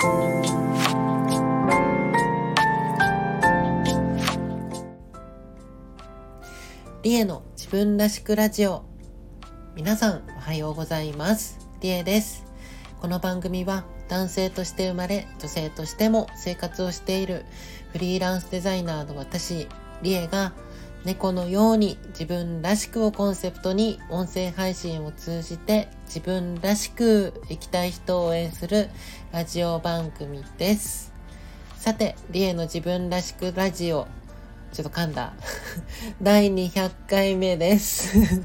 リエの自分らしくラジオ。皆さんおはようございます。リエです。この番組は男性として生まれ女性としても生活をしているフリーランスデザイナーの私リエが猫のように自分らしくをコンセプトに音声配信を通じて自分らしく生きたい人を応援するラジオ番組です。さて、リエの自分らしくラジオ、ちょっと噛んだ。第200回目です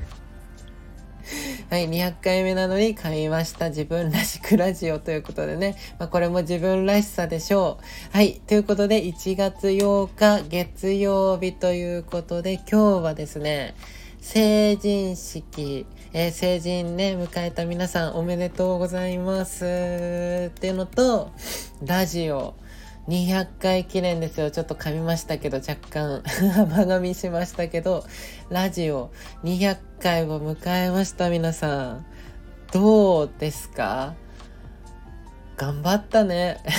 はい、200回目なのに噛みました。自分らしくラジオということでね。まあ、これも自分らしさでしょう。はい、ということで1月8日月曜日ということで今日はですね、成人式、えー、成人ね、迎えた皆さんおめでとうございますっていうのと、ラジオ。200回記念ですよ。ちょっと噛みましたけど、若干、甘噛みしましたけど、ラジオ200回を迎えました、皆さん。どうですか？頑張ったね。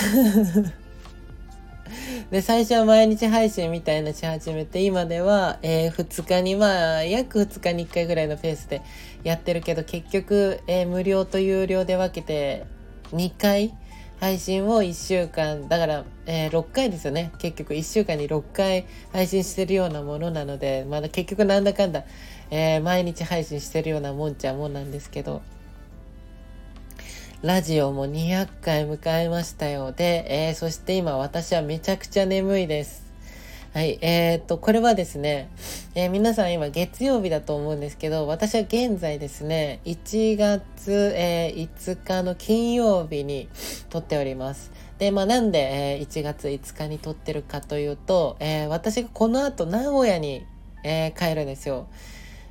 で、最初は毎日配信みたいなし始めて、今では、えー、2日に、まあ、約2日に1回ぐらいのペースでやってるけど、結局、えー、無料と有料で分けて、2回配信を1週間、だから、えー、6回ですよね。結局1週間に6回配信してるようなものなので、まだ結局なんだかんだ、えー、毎日配信してるようなもんちゃもんなんですけど、ラジオも200回迎えましたよ。で、えー、そして今私はめちゃくちゃ眠いです。はい。えー、っと、これはですね、えー、皆さん今月曜日だと思うんですけど、私は現在ですね、1月、えー、5日の金曜日に撮っております。で、まあなんで、え、1月5日に撮ってるかというと、え、私がこの後名古屋に、え、帰るんですよ。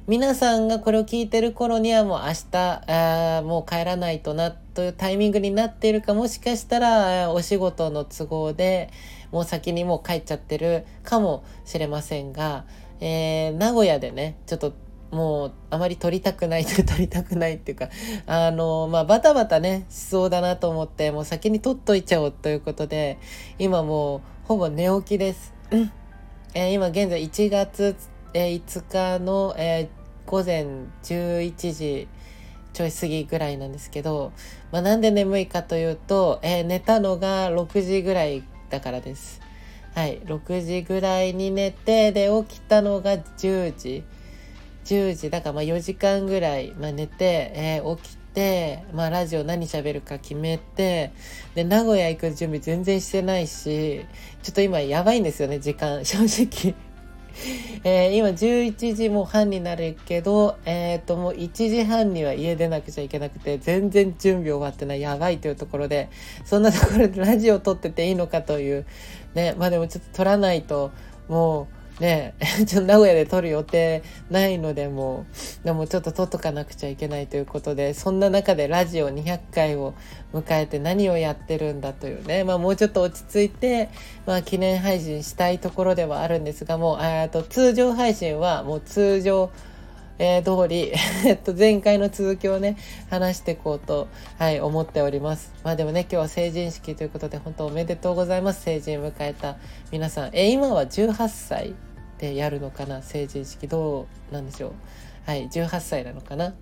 皆さんがこれを聞いてる頃にはもう明日、あもう帰らないとなというタイミングになっているかもしかしたらお仕事の都合でもう先にもう帰っちゃってるかもしれませんが、えー、名古屋でねちょっともうあまり撮りたくない撮りたくないっていうかあのまあバタバタねしそうだなと思ってもう先に撮っといちゃおうということで今もうほぼ寝起きです。えー、今現在1月えー、5日の、えー、午前11時ちょい過ぎぐらいなんですけど、まあ、なんで眠いかというと、えー、寝たのが6時ぐらいだからです。はい、6時ぐらいに寝て、で、起きたのが10時。10時、だからまあ4時間ぐらい、まあ、寝て、えー、起きて、まあ、ラジオ何喋るか決めて、で、名古屋行く準備全然してないし、ちょっと今やばいんですよね、時間、正直。えー、今11時も半になるけど、えっ、ー、ともう1時半には家出なくちゃいけなくて、全然準備終わってない、やばいというところで、そんなところでラジオ撮ってていいのかという、ね、まあでもちょっと撮らないと、もう、ね ちょっと名古屋で撮る予定ないのでもでもちょっと撮っとかなくちゃいけないということでそんな中でラジオ200回を迎えて何をやってるんだというねまあもうちょっと落ち着いて、まあ、記念配信したいところではあるんですがもうと通常配信はもう通常えー、通り、えっと、前回の続きをね、話していこうと、はい、思っております。まあでもね、今日は成人式ということで、本当おめでとうございます。成人迎えた皆さん。えー、今は18歳でやるのかな？成人式どうなんでしょう？はい18歳なのかな？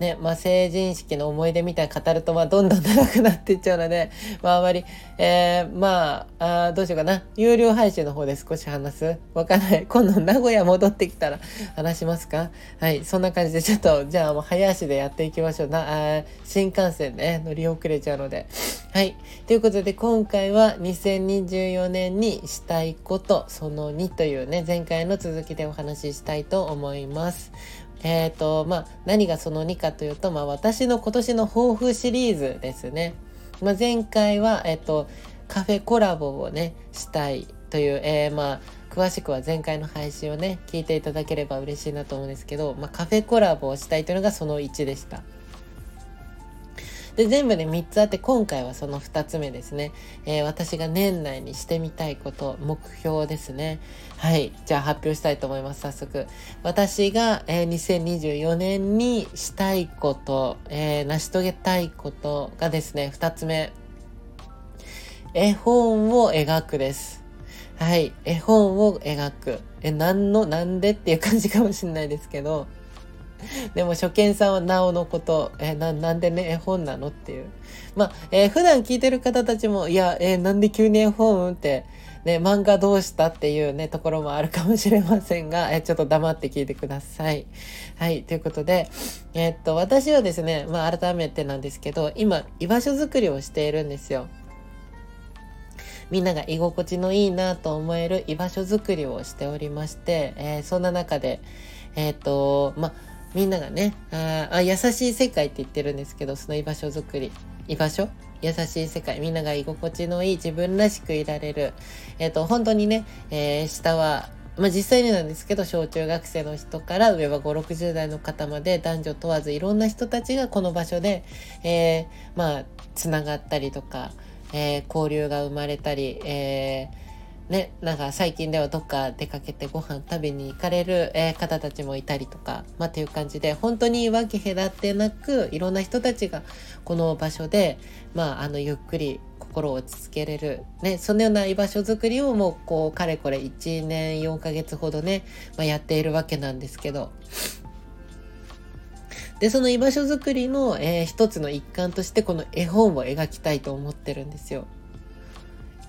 ね、まあ、成人式の思い出みたいに語ると、まあ、どんどん長くなっていっちゃうので、まあ、あまり、えー、まあ、あどうしようかな。有料配信の方で少し話す？わかんない。今度名古屋戻ってきたら話しますか？はい、そんな感じで、ちょっと、じゃあもう早足でやっていきましょう。な、あ新幹線ね、乗り遅れちゃうので。はい。ということで、今回は2024年にしたいこと、その2というね、前回の続きでお話ししたいと思います。えっ、ー、と、まあ、何がその2かというと、まあ、私の今年の抱負シリーズですね。まあ、前回は、えっ、ー、と、カフェコラボをね、したいという、えー、まあ、詳しくは前回の配信をね、聞いていただければ嬉しいなと思うんですけど、まあ、カフェコラボをしたいというのがその1でした。で、全部で3つあって、今回はその2つ目ですね。えー、私が年内にしてみたいこと、目標ですね。はい。じゃあ発表したいと思います、早速。私が、えー、2024年にしたいこと、えー、成し遂げたいことがですね、2つ目。絵本を描くです。はい。絵本を描く。え、なんの、なんでっていう感じかもしれないですけど、でも初見さんはなおのこと、えな、なんでね、絵本なの？っていう。まあ、えー、普段聞いてる方たちも、いや、えー、なんで急に絵本って、ね、漫画どうしたっていうね、ところもあるかもしれませんが、え、ちょっと黙って聞いてください。はい、ということで、えー、っと、私はですね、まあ、改めてなんですけど、今、居場所づくりをしているんですよ。みんなが居心地のいいなと思える居場所づくりをしておりまして、えー、そんな中で、えっ、と、まあみんながねああ、優しい世界って言ってるんですけど、その居場所づくり、居場所？優しい世界、みんなが居心地のいい自分らしくいられる。えっ、ー、と、本当にね、え下は、まあ実際になんですけど、小中学生の人から上は5、60代の方まで男女問わずいろんな人たちがこの場所で、えー、まあ、つながったりとか、えー、交流が生まれたり、えー、ね、なんか最近ではどっか出かけてご飯食べに行かれる、えー、方たちもいたりとか、まあっていう感じで、本当に分け隔てなく、いろんな人たちがこの場所で、まああのゆっくり心を落ち着けれる、ね、そのような居場所づくりをもうこうかれこれ1年4ヶ月ほどね、まあ、やっているわけなんですけど、で、その居場所づくりの、えー、一つの一環としてこの絵本を描きたいと思ってるんですよ。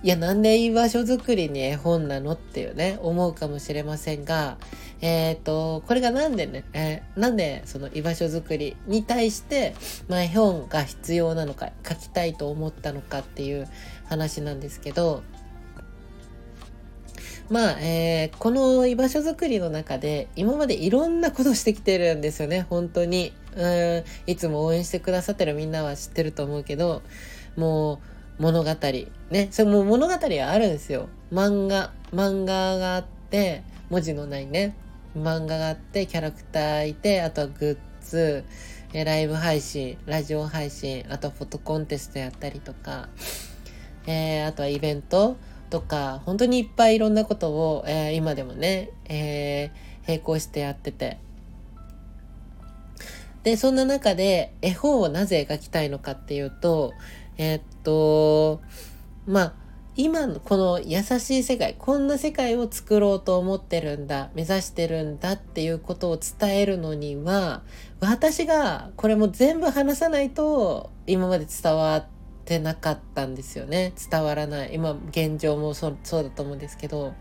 いや、なんで居場所づくりに絵本なのっていうね、思うかもしれませんが、えっ、ー、と、これがなんでね、えー、なんでその居場所づくりに対して、まあ、絵本が必要なのか、書きたいと思ったのかっていう話なんですけど、まあ、えー、この居場所づくりの中で今までいろんなことしてきてるんですよね、本当に。うんいつも応援してくださってるみんなは知ってると思うけど、もう物語。ね、それも物語はあるんですよ。漫画、漫画があって、文字のないね、漫画があって、キャラクターいて、あとはグッズ、えライブ配信、ラジオ配信、あとフォトコンテストやったりとか、えー、あとはイベント、とか、本当にいっぱいいろんなことを、えー、今でもね、えー、並行してやってて。で、そんな中で絵本をなぜ描きたいのかっていうと、えー、っと、まあ、今のこの優しい世界、こんな世界を作ろうと思ってるんだ、目指してるんだっていうことを伝えるのには、私がこれも全部話さないと今まで伝わってなかったんですよね。伝わらない。今現状もそそうだと思うんですけど。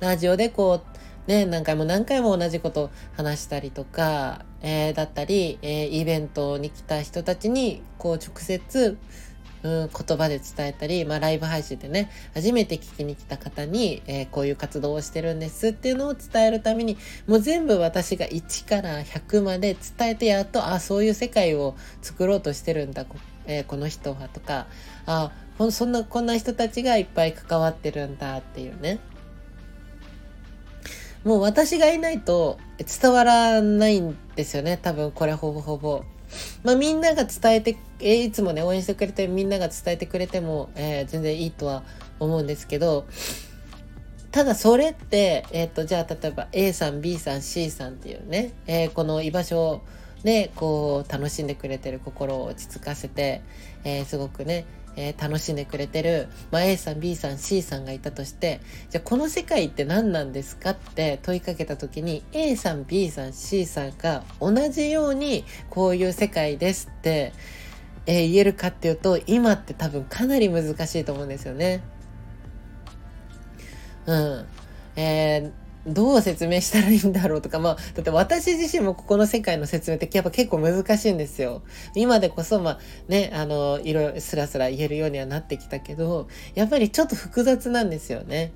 ラジオでこうね何回も何回も同じこと話したりとか、えー、だったり、えー、イベントに来た人たちにこう直接うん、言葉で伝えたり、まあ、ライブ配信でね、初めて聞きに来た方に、えー、こういう活動をしてるんですっていうのを伝えるために、もう全部私が1から100まで伝えてやっと、あ、そういう世界を作ろうとしてるんだ、こ,、えー、この人はとか、あ、そんな、こんな人たちがいっぱい関わってるんだっていうね。もう私がいないと伝わらないんですよね。多分これほぼほぼ。まあ、みんなが伝えて、えー、いつもね、応援してくれて、みんなが伝えてくれても、えー、全然いいとは思うんですけど、ただそれって、えっ、ー、と、じゃあ例えば A さん、B さん、C さんっていうね、えー、この居場所で、こう、楽しんでくれてる心を落ち着かせて、えー、すごくね、えー、楽しんでくれてる、まあ、A さん B さん C さんがいたとしてじゃあこの世界って何なんですかって問いかけた時に A さん B さん C さんが同じようにこういう世界ですって、えー、言えるかっていうと今って多分かなり難しいと思うんですよね。うん。えーどう説明したらいいんだろうとか、まあ、だって私自身もここの世界の説明ってやっぱ結構難しいんですよ。今でこそ、まあね、あの、いろいろスラスラ言えるようにはなってきたけど、やっぱりちょっと複雑なんですよね。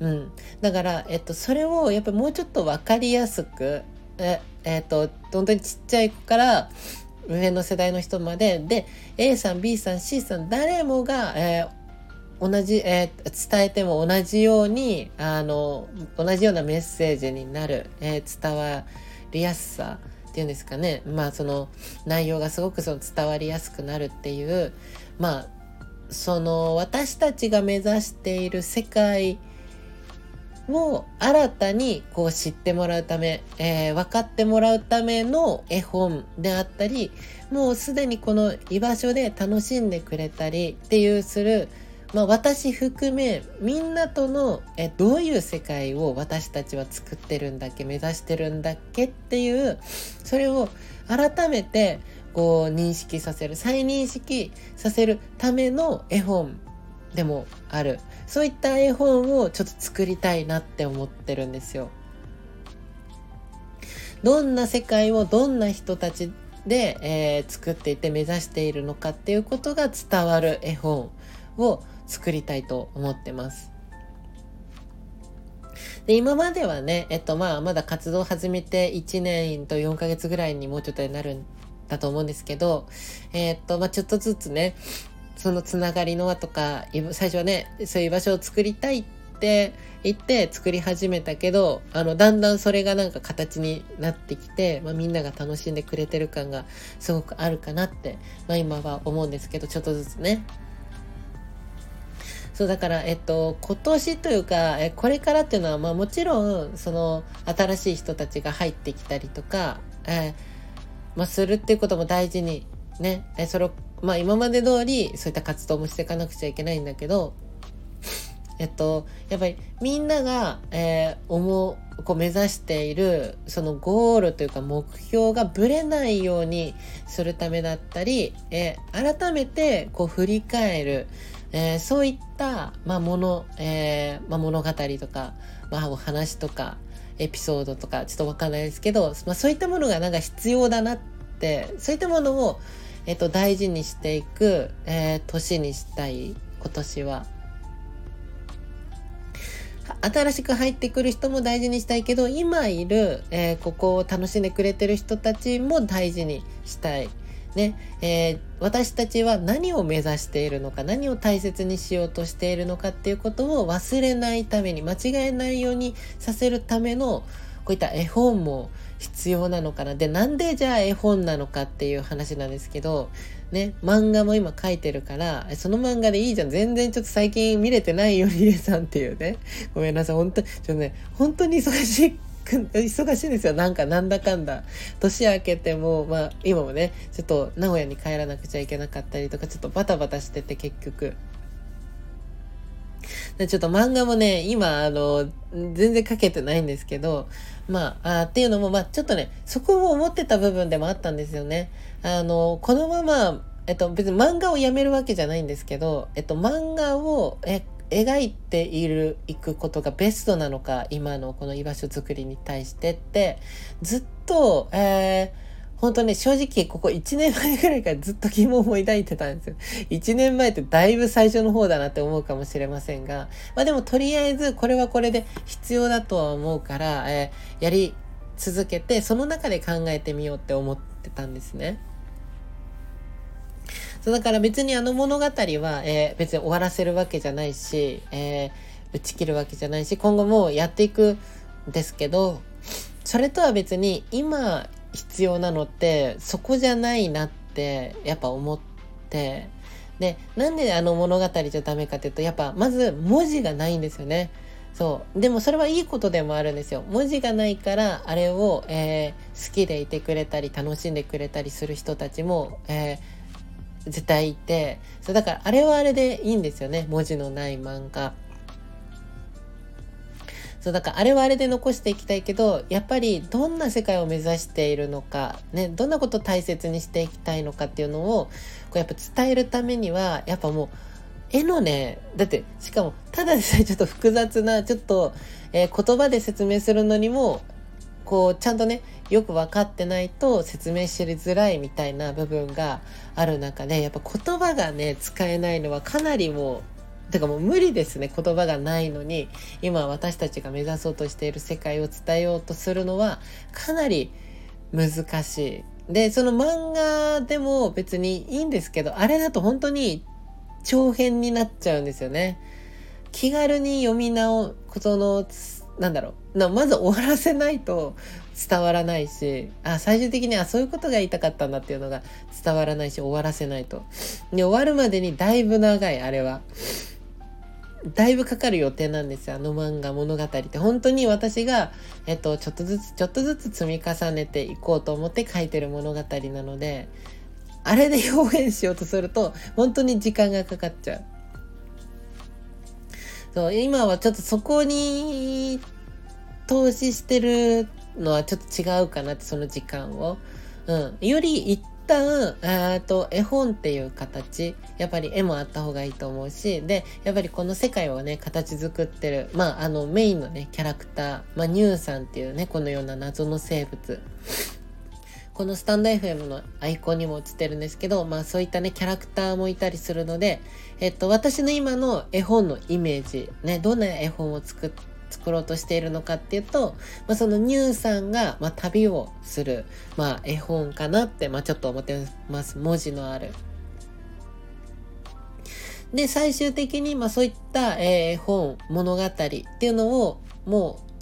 うん。だから、えっと、それをやっぱもうちょっとわかりやすく、え、えっと、本当にちっちゃい子から、上の世代の人まで、で、A さん、B さん、C さん、誰もが、えー同じ、えー、伝えても同じようにあの同じようなメッセージになる、えー、伝わりやすさっていうんですかね。まあその内容がすごくその伝わりやすくなるっていうまあその私たちが目指している世界を新たにこう知ってもらうため、えー、分かってもらうための絵本であったりもうすでにこの居場所で楽しんでくれたりっていうする、まあ、私含めみんなとのえどういう世界を私たちは作ってるんだっけ目指してるんだっけっていうそれを改めてこう認識させる再認識させるための絵本でもあるそういった絵本をちょっと作りたいなって思ってるんですよ。どんな世界をどんな人たちで、えー、作っていて目指しているのかっていうことが伝わる絵本を作りたいと思ってます。で今まではね、えっとまあ、まだ活動を始めて1年と4ヶ月ぐらいにもうちょっとになるんだと思うんですけど、え、っと、まあ、ちょっとずつね、そのつながりの輪とか、最初はね、そういう場所を作りたいって言って作り始めたけど、あの、だんだんそれがなんか形になってきて、まあ、みんなが楽しんでくれてる感がすごくあるかなって、まあ、今は思うんですけど、ちょっとずつね。そうだから、えっと、今年というか、えこれからっていうのは、まあもちろん、その、新しい人たちが入ってきたりとか、えーまあ、するっていうことも大事にね、えそれを、まあ、今まで通りそういった活動もしていかなくちゃいけないんだけど、えっと、やっぱりみんなが、えー、思う、こう目指している、そのゴールというか目標がぶれないようにするためだったり、えー、改めてこう振り返る、えー、そういった、まあ、もの、えー、まあ、物語とか、まあ、お話とか、エピソードとかちょっとわかんないですけど、まあ、そういったものがなんか必要だなってそういったものを、えっと、大事にしていく、えー、年にしたい今年は。新しく入ってくる人も大事にしたいけど今いる、えー、ここを楽しんでくれてる人たちも大事にしたい。ねえー、私たちは何を目指しているのか何を大切にしようとしているのかっていうことを忘れないために間違えないようにさせるためのこういった絵本も必要なのかな。でなんでじゃあ絵本なのかっていう話なんですけどね漫画も今描いてるからその漫画でいいじゃん。全然ちょっと最近見れてないよりえさんっていうね。ごめんなさい。本当ちょっとね本当に忙しい。忙しいんですよ。なんかなんだかんだ。年明けても、まあ今もね、ちょっと名古屋に帰らなくちゃいけなかったりとか、ちょっとバタバタしてて結局。でちょっと漫画もね、今、あの、全然書けてないんですけど、まあ、あっていうのも、まあちょっとね、そこも思ってた部分でもあったんですよね。あの、このまま、えっと、別に漫画をやめるわけじゃないんですけど、えっと、漫画を、え、描いているいくことがベストなのか今のこの居場所づくりに対してってずっと、えー、本当ね、正直ここ1年前ぐらいからずっと疑問を抱いてたんですよ。1年前ってだいぶ最初の方だなって思うかもしれませんが、まあでもとりあえずこれはこれで必要だとは思うから、えー、やり続けて、その中で考えてみようって思ってたんですね。そうだから別にあの物語は、えー、別に終わらせるわけじゃないし、えー、打ち切るわけじゃないし、今後もやっていくんですけど、それとは別に今必要なのってそこじゃないなってやっぱ思って、で、なんであの物語じゃダメかっていうと、やっぱまず文字がないんですよね。そう。でもそれはいいことでもあるんですよ。文字がないから、あれを、えー、好きでいてくれたり、楽しんでくれたりする人たちも、えー、絶対いて、そうだからあれはあれでいいんですよね。文字のない漫画。そうだからあれはあれで残していきたいけどやっぱりどんな世界を目指しているのか、ね、どんなことを大切にしていきたいのかっていうのをこうやっぱ伝えるためにはやっぱもう絵のねだってしかもただでさえちょっと複雑なちょっと、えー、言葉で説明するのにもこうちゃんとねよく分かってないと説明しづらいみたいな部分がある中でやっぱ言葉がね使えないのはかなりもうてかもう無理ですね言葉がないのに今私たちが目指そうとしている世界を伝えようとするのはかなり難しい。でその漫画でも別にいいんですけどあれだと本当に長編になっちゃうんですよね。気軽に読み直そのなんだろう。なまず終わらせないと伝わらないしあ最終的にはそういうことが言いたかったんだっていうのが伝わらないし終わらせないと。で終わるまでにだいぶ長いあれは。だいぶかかる予定なんですよあの漫画物語って。本当に私が、えっと、ちょっとずつちょっとずつ積み重ねていこうと思って書いてる物語なのであれで表現しようとすると本当に時間がかかっちゃう。そう今はちょっとそこに投資してるのはちょっと違うかなってその時間を。うん、より一旦えと絵本っていう形。やっぱり絵もあった方がいいと思うし。でやっぱりこの世界をね形作ってる。まああのメインのねキャラクター、まあ、ニューさんっていうねこのような謎の生物。このスタンド FM のアイコンにも映ってるんですけど、まあそういったね、キャラクターもいたりするので、えっと、私の今の絵本のイメージ、ね、どんな絵本を作作ろうとしているのかっていうと、まあ、そのニューさんが、まあ、旅をする、まあ、絵本かなって、まあ、ちょっと思ってます。文字のある。で、最終的に、まあ、そういった、えー、本、物語っていうのを、もう、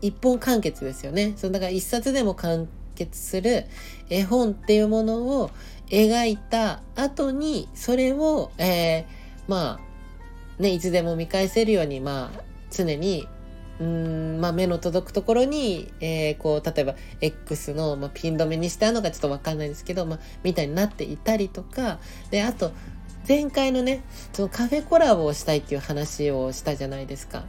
一本完結ですよね。そのだから一冊でも完結する絵本っていうものを描いた後にそれを、えー、まあねいつでも見返せるようにまあ常にうんまあ、目の届くところに、えー、こう例えば X の、まあ、ピン止めにしてあるのかちょっと分かんないですけど、まあ、みたいになっていたりとかであと前回のねそのカフェコラボをしたいっていう話をしたじゃないですか。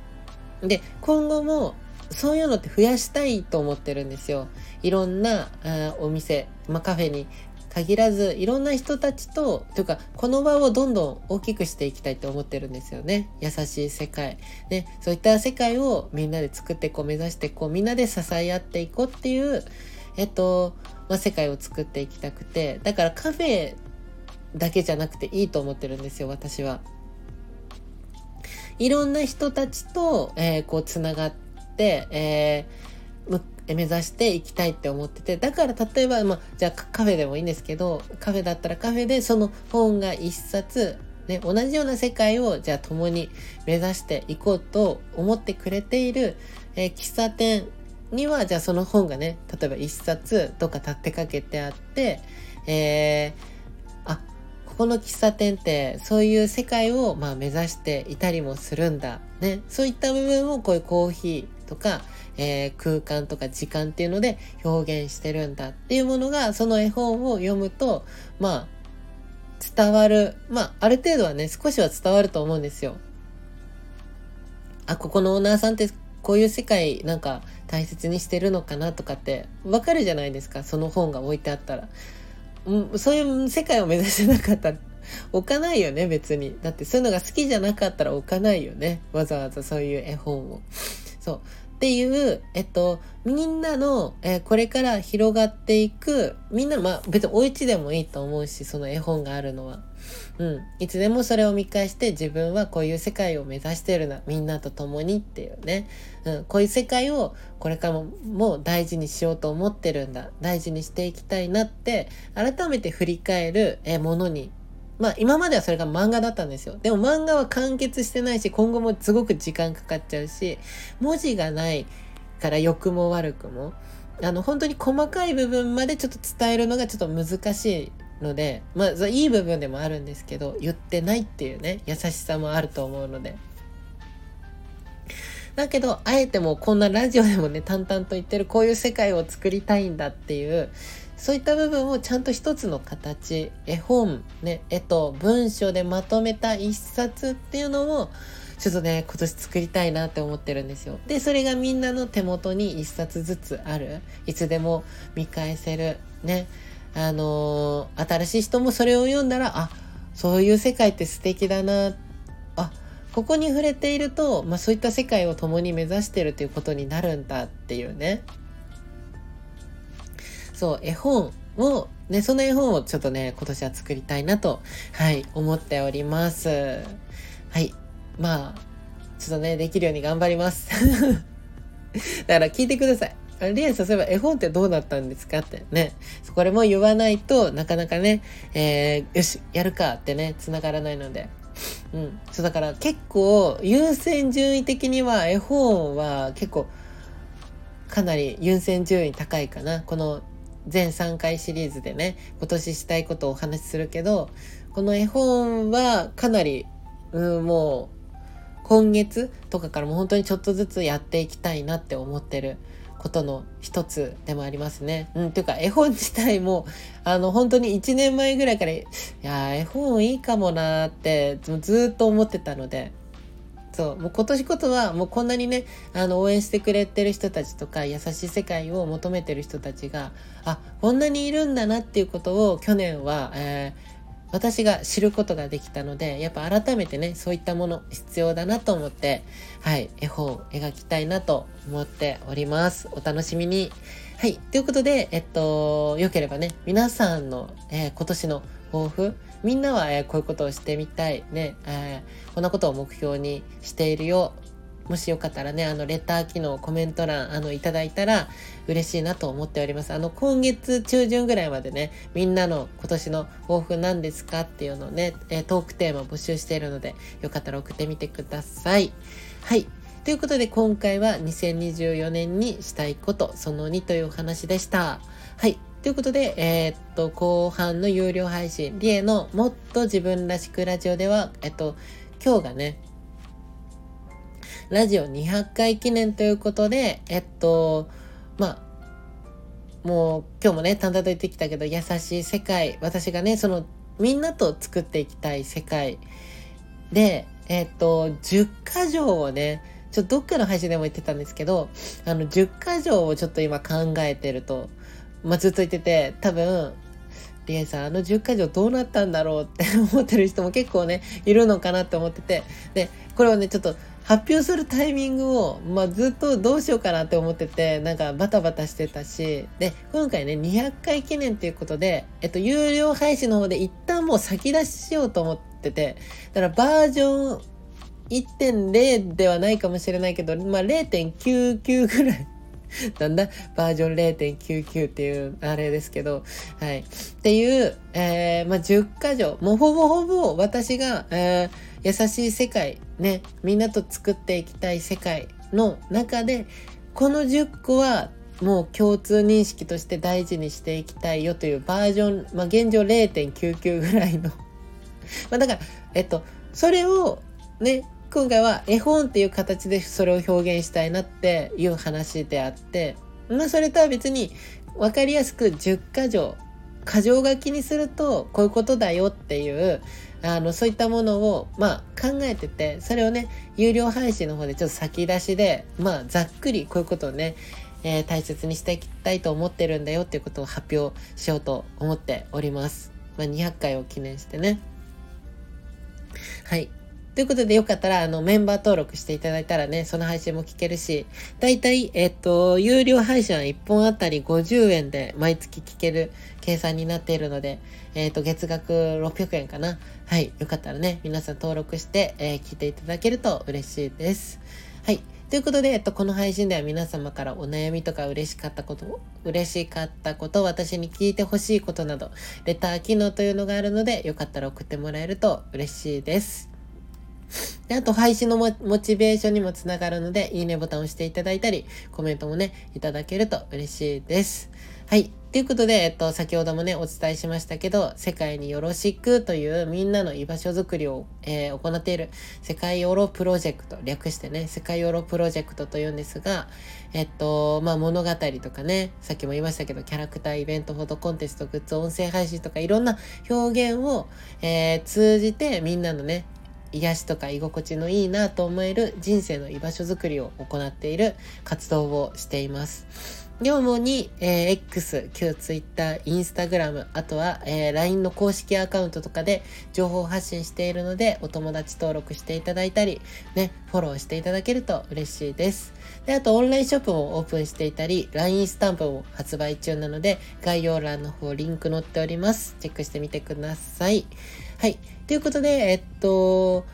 で今後もそういうのって増やしたいと思ってるんですよ。いろんなあお店、まあ、カフェに限らずいろんな人たちとというかこの場をどんどん大きくしていきたいと思ってるんですよね優しい世界ねそういった世界をみんなで作っていこう目指していこうみんなで支え合っていこうっていうえっと、まあ、世界を作っていきたくてだからカフェだけじゃなくていいと思ってるんですよ私は。いろんな人たちと、えー、こうつながって、えー、目指していきたいって思っててだから例えば、まあ、じゃあカフェでもいいんですけどカフェだったらカフェでその本が一冊ね、同じような世界をじゃあ共に目指していこうと思ってくれている、えー、喫茶店にはじゃあその本がね例えば一冊どっか立てかけてあって、えーここの喫茶店ってそういう世界をまあ目指していたりもするんだ。ね。そういった部分をこういうコーヒーとか、えー、空間とか時間っていうので表現してるんだっていうものがその絵本を読むと、まあ伝わる。まあある程度はね、少しは伝わると思うんですよ。あ、ここのオーナーさんってこういう世界なんか大切にしてるのかなとかってわかるじゃないですか。その本が置いてあったら。そういう世界を目指してなかったら置かないよね別にだってそういうのが好きじゃなかったら置かないよねわざわざそういう絵本をそう。っていうえっとみんなの、えー、これから広がっていくみんなまあ別にお家でもいいと思うしその絵本があるのは。うん、いつでもそれを見返して自分はこういう世界を目指してるなみんなと共にっていうね、うん、こういう世界をこれからも大事にしようと思ってるんだ。大事にしていきたいなって改めて振り返るものにまあ今まではそれが漫画だったんですよ。でも漫画は完結してないし今後もすごく時間かかっちゃうし文字がないから良くも悪くもあの本当に細かい部分までちょっと伝えるのがちょっと難しいのでまあいい部分でもあるんですけど言ってないっていうね優しさもあると思うので。だけど、あえてもこんなラジオでもね、淡々と言ってるこういう世界を作りたいんだっていう、そういった部分をちゃんと一つの形、絵本、ね、絵と文章でまとめた一冊っていうのを、ちょっとね、今年作りたいなって思ってるんですよ。で、それがみんなの手元に一冊ずつある。いつでも見返せる。ね。あのー、新しい人もそれを読んだら、あ、そういう世界って素敵だな。あ、ここに触れていると、まあ、そういった世界を共に目指してるということになるんだっていうね。そう、絵本を、ね、その絵本をちょっとね、今年は作りたいなと、はい、思っております。はい。まあ、ちょっとね、できるように頑張ります。だから聞いてください。リアさん、そういえば絵本ってどうなったんですかってね。これも言わないとなかなかね、えー、よし、やるかってね、繋がらないので。うん。そうだから結構優先順位的には絵本は結構かなり優先順位高いかな。この全3回シリーズでね、今年したいことをお話しするけど、この絵本はかなり、うん、もう今月とかからも本当にちょっとずつやっていきたいなって思ってることの一つでもありますね。うん、ていうか絵本自体も、あの、本当に1年前ぐらいから、いや絵本いいかもなってずっと思ってたので、そう、もう今年こそはもうこんなにね、あの、応援してくれてる人たちとか、優しい世界を求めてる人たちが、あ、こんなにいるんだなっていうことを去年は、えー私が知ることができたので、やっぱ改めてね、そういったもの必要だなと思って、はい、絵本を描きたいなと思っております。お楽しみに。はい、ということで、えっと、良ければね、皆さんの、えー、今年の抱負、みんなは、え、こういうことをしてみたい、ね、えー、こんなことを目標にしているよ、もしよかったらね、あの、レター機能、コメント欄、あの、いただいたら嬉しいなと思っております。あの、今月中旬ぐらいまでね、みんなの今年の抱負何ですかっていうのをね、えトークテーマ募集しているので、よかったら送ってみてください。はい。ということで、今回は2024年にしたいこと、その2というお話でした。はい。ということで、えー、っと、後半の有料配信、リエのもっと自分らしくラジオでは、えっと、今日がね、ラジオ200回記念ということで、えっと、まあ、もう今日もね、淡々と言ってきたけど、優しい世界、私がね、その、みんなと作っていきたい世界で、えっと、10箇条をね、ちょっとどっかの配信でも言ってたんですけど、あの、10箇条をちょっと今考えてると、まあ、ずっと言ってて、多分、リエさん、あの10箇条どうなったんだろうって 思ってる人も結構ね、いるのかなって思ってて、で、これをね、ちょっと発表するタイミングを、まあ、ずっとどうしようかなって思ってて、なんかバタバタしてたし、で、今回ね、200回記念っていうことで、えっと、有料配信の方で一旦もう先出ししようと思ってて、だからバージョン1.0ではないかもしれないけど、まあ、0.99ぐらい だんだ？んバージョン0.99っていうあれですけど、はい。っていう、えー、まあ、10箇条、もうほぼほぼ私が、えー、優しい世界、ね、みんなと作っていきたい世界の中で、この10個はもう共通認識として大事にしていきたいよというバージョン、まあ、現状0.99ぐらいの。まあだから、えっと、それをね、今回は絵本っていう形でそれを表現したいなっていう話であって、まあそれとは別に分かりやすく10箇条、箇条書きにするとこういうことだよっていう、あの、そういったものを、まあ考えてて、それをね、有料配信の方でちょっと先出しで、まあざっくりこういうことをね、え、大切にしていきたいと思ってるんだよっていうことを発表しようと思っております。まあ200回を記念してね。はい。ということでよかったら、あの、メンバー登録していただいたらね、その配信も聞けるし、だいたい、えっと、有料配信は1本あたり50円で毎月聞ける計算になっているので、えっと、月額600円かな。はい。よかったらね、皆さん登録して、えー、聞いていただけると嬉しいです。はい。ということで、えっと、この配信では皆様からお悩みとか嬉しかったこと、嬉しかったこと、私に聞いてほしいことなど、レター機能というのがあるので、よかったら送ってもらえると嬉しいです。で、あと配信のモチベーションにもつながるので、いいねボタンを押していただいたり、コメントもね、いただけると嬉しいです。はい。ということで、えっと、先ほどもね、お伝えしましたけど、世界によろしくというみんなの居場所づくりを、えー、行っている世界ヨロプロジェクト、略してね、世界ヨロプロジェクトというんですが、えっと、まあ、物語とかね、さっきも言いましたけど、キャラクター、イベント、フォトコンテスト、グッズ、音声配信とかいろんな表現を、えー、通じてみんなのね、癒しとか居心地のいいなと思える人生の居場所づくりを行っている活動をしています。主に、えー、X、旧 Twitter、Instagram、あとは、えー、LINE の公式アカウントとかで情報発信しているので、お友達登録していただいたり、ね、フォローしていただけると嬉しいです。で、あとオンラインショップもオープンしていたり、LINE スタンプも発売中なので、概要欄の方リンク載っております。チェックしてみてください。はい。ということで、えっと、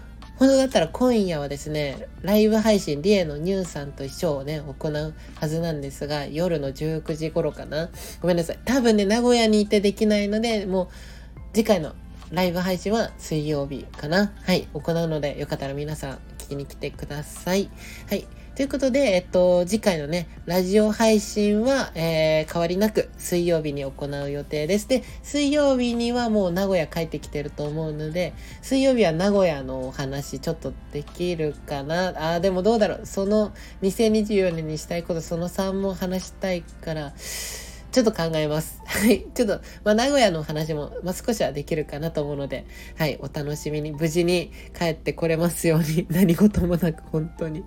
本当だったら今夜はですね、ライブ配信、リエのニューさんと一緒をね、行うはずなんですが、夜の19時頃かな。ごめんなさい。多分ね、名古屋にいてできないので、もう、次回のライブ配信は水曜日かなはい、行うので、よかったら皆さん聞きに来てください。はい。ということで、えっと、次回のね、ラジオ配信は、えー、変わりなく水曜日に行う予定です。で、水曜日にはもう名古屋帰ってきてると思うので、水曜日は名古屋のお話ちょっとできるかな。あ、でもどうだろう。その2024年にしたいこと、その3も話したいから、ちょっと考えます。はい。ちょっと、まあ、名古屋の話も、まあ、少しはできるかなと思うので、はい。お楽しみに、無事に帰ってこれますように、何事もなく、本当に。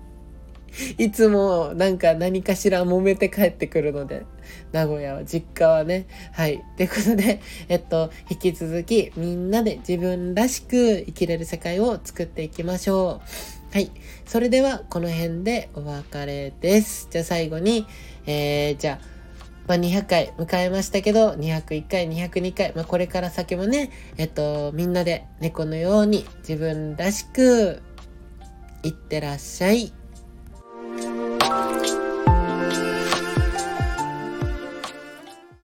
いつもなんか何かしら揉めて帰ってくるので、名古屋は、実家はね。はい。ということで、えっと、引き続きみんなで自分らしく生きれる世界を作っていきましょう。はい。それでは、この辺でお別れです。じゃあ最後に、えー、じゃあ、まあ、200回迎えましたけど、201回、202回、まあ、これから先もね、えっと、みんなで猫のように自分らしく、いってらっしゃい。Thank you.